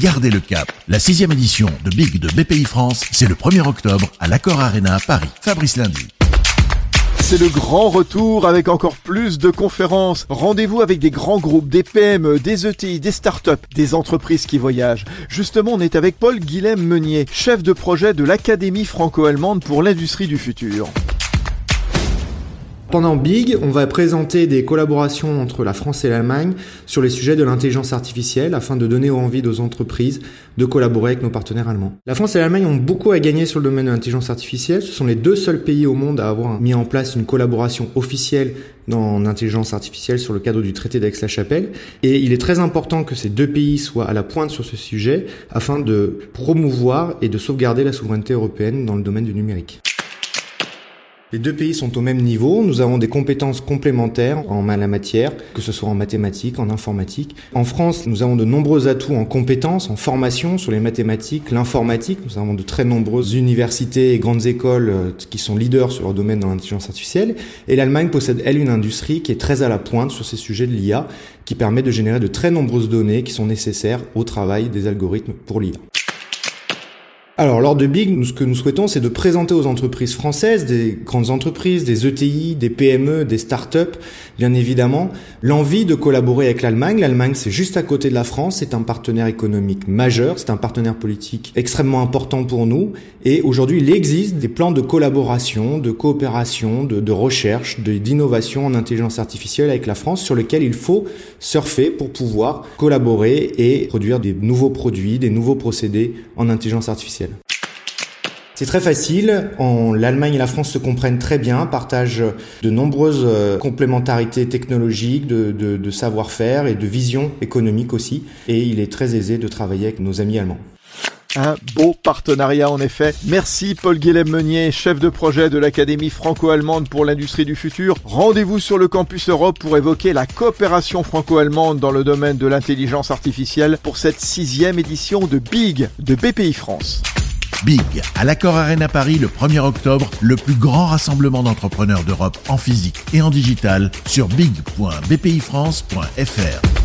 Gardez le cap. La sixième édition de Big de BPI France, c'est le 1er octobre à l'Accor Arena Paris. Fabrice Lundi. C'est le grand retour avec encore plus de conférences. Rendez-vous avec des grands groupes, des PME, des ETI, des startups, des entreprises qui voyagent. Justement, on est avec Paul Guilhem Meunier, chef de projet de l'Académie franco-allemande pour l'industrie du futur. Pendant Big, on va présenter des collaborations entre la France et l'Allemagne sur les sujets de l'intelligence artificielle afin de donner envie aux entreprises de collaborer avec nos partenaires allemands. La France et l'Allemagne ont beaucoup à gagner sur le domaine de l'intelligence artificielle. Ce sont les deux seuls pays au monde à avoir mis en place une collaboration officielle dans l'intelligence artificielle sur le cadre du traité d'Aix-la-Chapelle. Et il est très important que ces deux pays soient à la pointe sur ce sujet afin de promouvoir et de sauvegarder la souveraineté européenne dans le domaine du numérique. Les deux pays sont au même niveau. Nous avons des compétences complémentaires en la matière, que ce soit en mathématiques, en informatique. En France, nous avons de nombreux atouts en compétences, en formation sur les mathématiques, l'informatique. Nous avons de très nombreuses universités et grandes écoles euh, qui sont leaders sur leur domaine dans l'intelligence artificielle. Et l'Allemagne possède, elle, une industrie qui est très à la pointe sur ces sujets de l'IA, qui permet de générer de très nombreuses données qui sont nécessaires au travail des algorithmes pour l'IA. Alors, lors de Big, ce que nous souhaitons, c'est de présenter aux entreprises françaises, des grandes entreprises, des ETI, des PME, des startups, bien évidemment, l'envie de collaborer avec l'Allemagne. L'Allemagne, c'est juste à côté de la France, c'est un partenaire économique majeur, c'est un partenaire politique extrêmement important pour nous. Et aujourd'hui, il existe des plans de collaboration, de coopération, de, de recherche, d'innovation en intelligence artificielle avec la France sur lesquels il faut surfer pour pouvoir collaborer et produire des nouveaux produits, des nouveaux procédés en intelligence artificielle. C'est très facile. L'Allemagne et la France se comprennent très bien, partagent de nombreuses euh, complémentarités technologiques, de, savoir-faire et de vision économique aussi. Et il est très aisé de travailler avec nos amis allemands. Un beau partenariat en effet. Merci Paul Guélem Meunier, chef de projet de l'Académie franco-allemande pour l'industrie du futur. Rendez-vous sur le campus Europe pour évoquer la coopération franco-allemande dans le domaine de l'intelligence artificielle pour cette sixième édition de BIG de BPI France. Big, à l'Accord Arena Paris le 1er octobre, le plus grand rassemblement d'entrepreneurs d'Europe en physique et en digital sur big.bpifrance.fr.